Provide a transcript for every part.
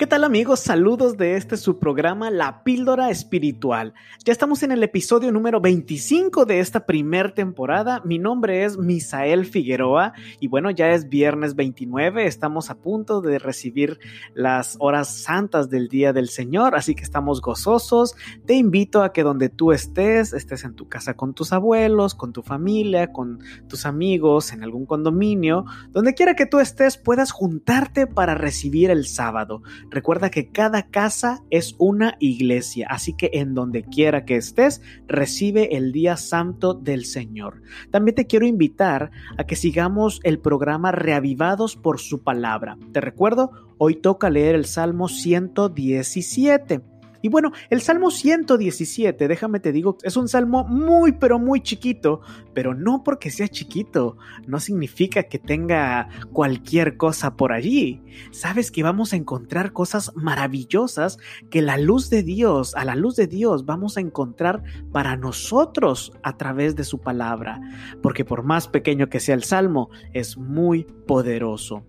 ¿Qué tal amigos? Saludos de este su programa La Píldora Espiritual. Ya estamos en el episodio número 25 de esta primer temporada. Mi nombre es Misael Figueroa y bueno, ya es viernes 29, estamos a punto de recibir las horas santas del Día del Señor, así que estamos gozosos. Te invito a que donde tú estés, estés en tu casa con tus abuelos, con tu familia, con tus amigos, en algún condominio, donde quiera que tú estés, puedas juntarte para recibir el sábado. Recuerda que cada casa es una iglesia, así que en donde quiera que estés, recibe el día santo del Señor. También te quiero invitar a que sigamos el programa Reavivados por su palabra. Te recuerdo, hoy toca leer el Salmo 117. Y bueno, el Salmo 117, déjame te digo, es un salmo muy pero muy chiquito, pero no porque sea chiquito, no significa que tenga cualquier cosa por allí. Sabes que vamos a encontrar cosas maravillosas que la luz de Dios, a la luz de Dios vamos a encontrar para nosotros a través de su palabra, porque por más pequeño que sea el salmo, es muy poderoso.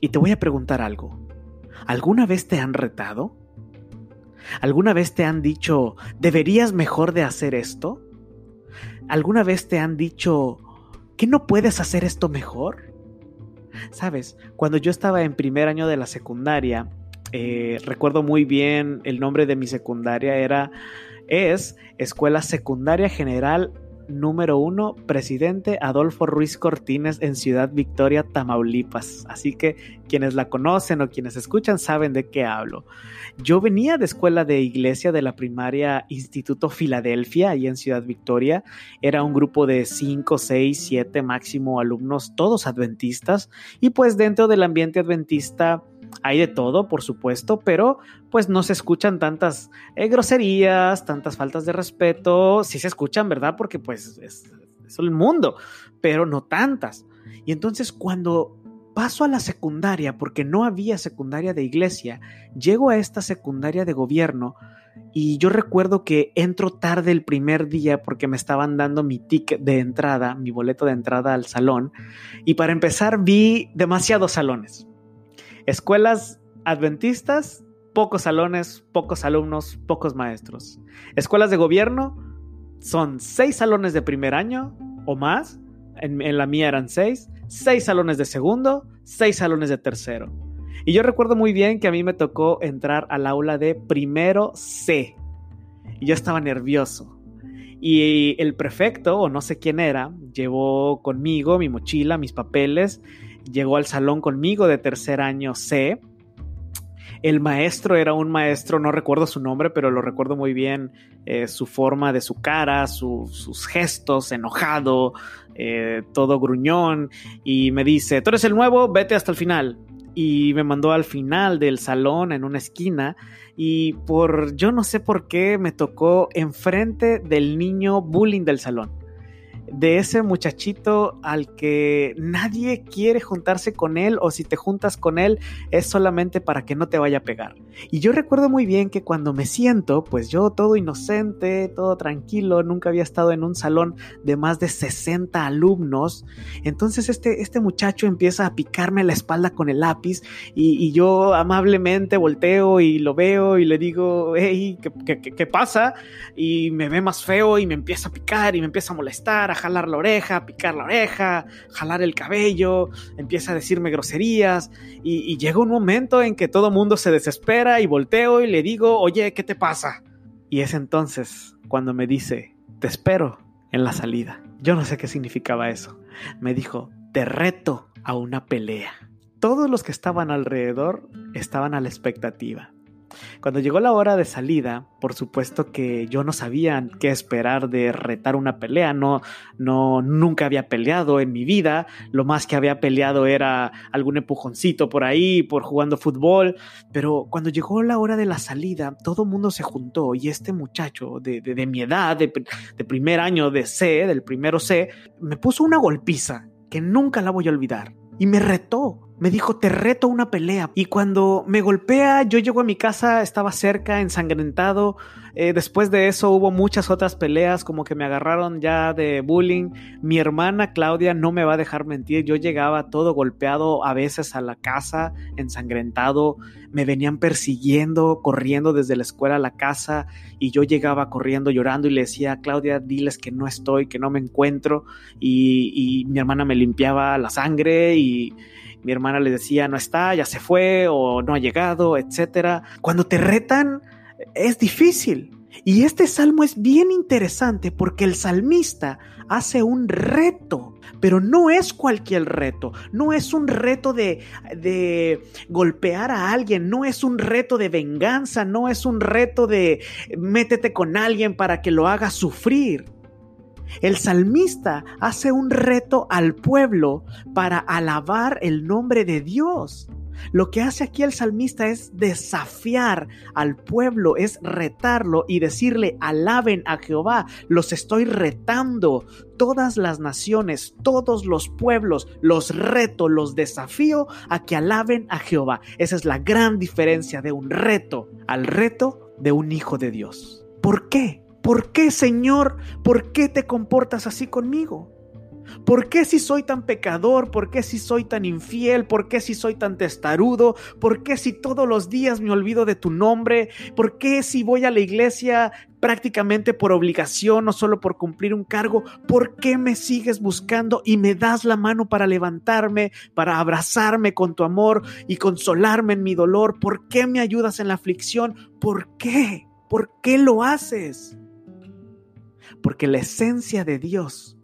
Y te voy a preguntar algo. ¿Alguna vez te han retado? ¿Alguna vez te han dicho, deberías mejor de hacer esto? ¿Alguna vez te han dicho, que no puedes hacer esto mejor? Sabes, cuando yo estaba en primer año de la secundaria, eh, recuerdo muy bien el nombre de mi secundaria era, es Escuela Secundaria General número uno, presidente Adolfo Ruiz Cortines en Ciudad Victoria, Tamaulipas. Así que quienes la conocen o quienes escuchan saben de qué hablo. Yo venía de escuela de iglesia de la primaria Instituto Filadelfia, ahí en Ciudad Victoria. Era un grupo de 5, 6, 7 máximo alumnos, todos adventistas. Y pues dentro del ambiente adventista hay de todo, por supuesto, pero pues no se escuchan tantas eh, groserías, tantas faltas de respeto. Sí se escuchan, ¿verdad? Porque pues es, es el mundo, pero no tantas. Y entonces cuando paso a la secundaria, porque no había secundaria de iglesia, llego a esta secundaria de gobierno y yo recuerdo que entro tarde el primer día porque me estaban dando mi ticket de entrada, mi boleto de entrada al salón, y para empezar vi demasiados salones. Escuelas adventistas, pocos salones, pocos alumnos, pocos maestros. Escuelas de gobierno, son seis salones de primer año o más. En, la mía eran seis. Seis salones de segundo, seis salones de tercero. Y yo recuerdo muy bien que a mí me tocó entrar al aula de primero C. Y yo estaba nervioso. Y el prefecto, o no sé quién era, llevó conmigo mi mochila, mis papeles llegó al salón conmigo de tercer año C. El maestro era un maestro, no recuerdo su nombre, pero lo recuerdo muy bien, eh, su forma de su cara, sus gestos, enojado, eh, todo gruñón, y me dice, tú eres el nuevo, vete hasta el final. Y me mandó al final del salón, en una esquina, y por, yo no sé por qué, me tocó enfrente del niño bullying del salón de ese muchachito al que nadie quiere juntarse con él o si te juntas con él es solamente para que no te vaya a pegar. Y yo recuerdo muy bien que cuando me siento, pues yo todo inocente, todo tranquilo, nunca había estado en un salón de más de 60 alumnos, entonces este, este muchacho empieza a picarme la espalda con el lápiz y, yo amablemente volteo y lo veo y le digo, hey, ¿qué, qué pasa? Y me ve más feo y me empieza a picar y me empieza a molestar, jalar la oreja, picar la oreja, jalar el cabello, empieza a decirme groserías y, llega un momento en que todo mundo se desespera y volteo y le digo, oye, ¿qué te pasa? Y es entonces cuando me dice, te espero en la salida. Yo no sé qué significaba eso. Me dijo, te reto a una pelea. Todos los que estaban alrededor estaban a la expectativa. Cuando llegó la hora de salida, por supuesto que yo no sabía qué esperar de retar una pelea, no, no, nunca había peleado en mi vida, lo más que había peleado era algún empujoncito por ahí, por jugando fútbol, pero cuando llegó la hora de la salida, todo mundo se juntó y este muchacho de, de, mi edad, de, de primer año de C, del primero C, me puso una golpiza que nunca la voy a olvidar y me retó me dijo, te reto una pelea. Y cuando me golpea, yo llego a mi casa, estaba cerca, ensangrentado. Eh, después de eso hubo muchas otras peleas, como que me agarraron ya de bullying. Mi hermana Claudia no me va a dejar mentir, yo llegaba todo golpeado a veces a la casa, ensangrentado. Me venían persiguiendo, corriendo desde la escuela a la casa y yo llegaba corriendo, llorando y le decía, Claudia, diles que no estoy, que no me encuentro. Y, y mi hermana me limpiaba la sangre y mi hermana le decía, no está, ya se fue o no ha llegado, etc. Cuando te retan, es difícil. Y este salmo es bien interesante porque el salmista hace un reto, pero no es cualquier reto, no es un reto de, de, golpear a alguien, no es un reto de venganza, no es un reto de métete con alguien para que lo haga sufrir. El salmista hace un reto al pueblo para alabar el nombre de Dios. Lo que hace aquí el salmista es desafiar al pueblo, es retarlo y decirle, alaben a Jehová, los estoy retando. Todas las naciones, todos los pueblos, los reto, los desafío a que alaben a Jehová. Esa es la gran diferencia de un reto al reto de un hijo de Dios. ¿Por qué? ¿Por qué, Señor? ¿Por qué te comportas así conmigo? ¿Por qué si soy tan pecador? ¿Por qué si soy tan infiel? ¿Por qué si soy tan testarudo? ¿Por qué si todos los días me olvido de tu nombre? ¿Por qué si voy a la iglesia prácticamente por obligación o solo por cumplir un cargo? ¿Por qué me sigues buscando y me das la mano para levantarme, para abrazarme con tu amor y consolarme en mi dolor? ¿Por qué me ayudas en la aflicción? ¿Por qué? ¿Por qué lo haces? Porque la esencia de Dios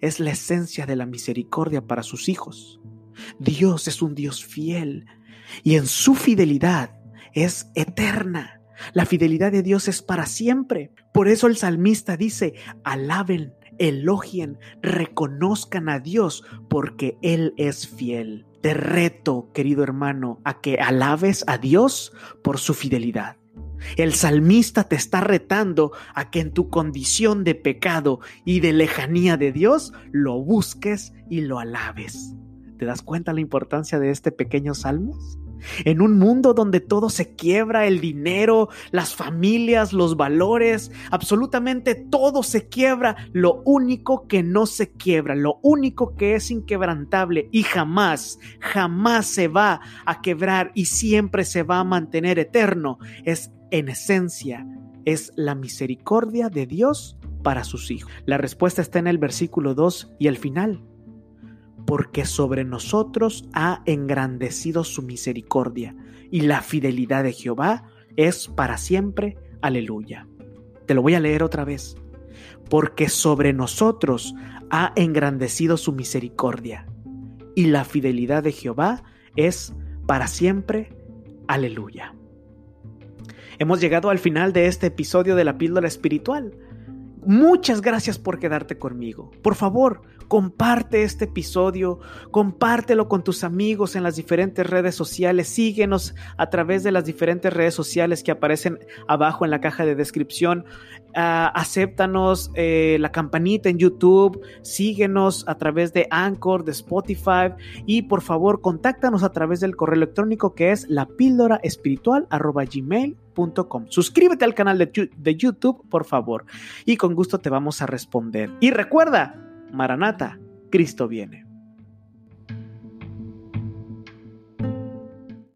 es la esencia de la misericordia para sus hijos. Dios es un Dios fiel y en su fidelidad es eterna. La fidelidad de Dios es para siempre. Por eso el salmista dice, alaben, elogien, reconozcan a Dios porque Él es fiel. Te reto, querido hermano, a que alabes a Dios por su fidelidad. El salmista te está retando a que en tu condición de pecado y de lejanía de Dios lo busques y lo alabes. ¿Te das cuenta la importancia de este pequeño salmo? En un mundo donde todo se quiebra, el dinero, las familias, los valores, absolutamente todo se quiebra, lo único que no se quiebra, lo único que es inquebrantable y jamás, jamás se va a quebrar y siempre se va a mantener eterno es en esencia es la misericordia de Dios para sus hijos. La respuesta está en el versículo 2 y el final. Porque sobre nosotros ha engrandecido su misericordia y la fidelidad de Jehová es para siempre. Aleluya. Te lo voy a leer otra vez. Porque sobre nosotros ha engrandecido su misericordia y la fidelidad de Jehová es para siempre. Aleluya. Hemos llegado al final de este episodio de la píldora espiritual. Muchas gracias por quedarte conmigo. Por favor, comparte este episodio, compártelo con tus amigos en las diferentes redes sociales, síguenos a través de las diferentes redes sociales que aparecen abajo en la caja de descripción. Uh, acéptanos eh, la campanita en YouTube, síguenos a través de Anchor, de Spotify y por favor contáctanos a través del correo electrónico que es la píldora espiritual Suscríbete al canal de YouTube, por favor, y con gusto te vamos a responder. Y recuerda, Maranata, Cristo viene.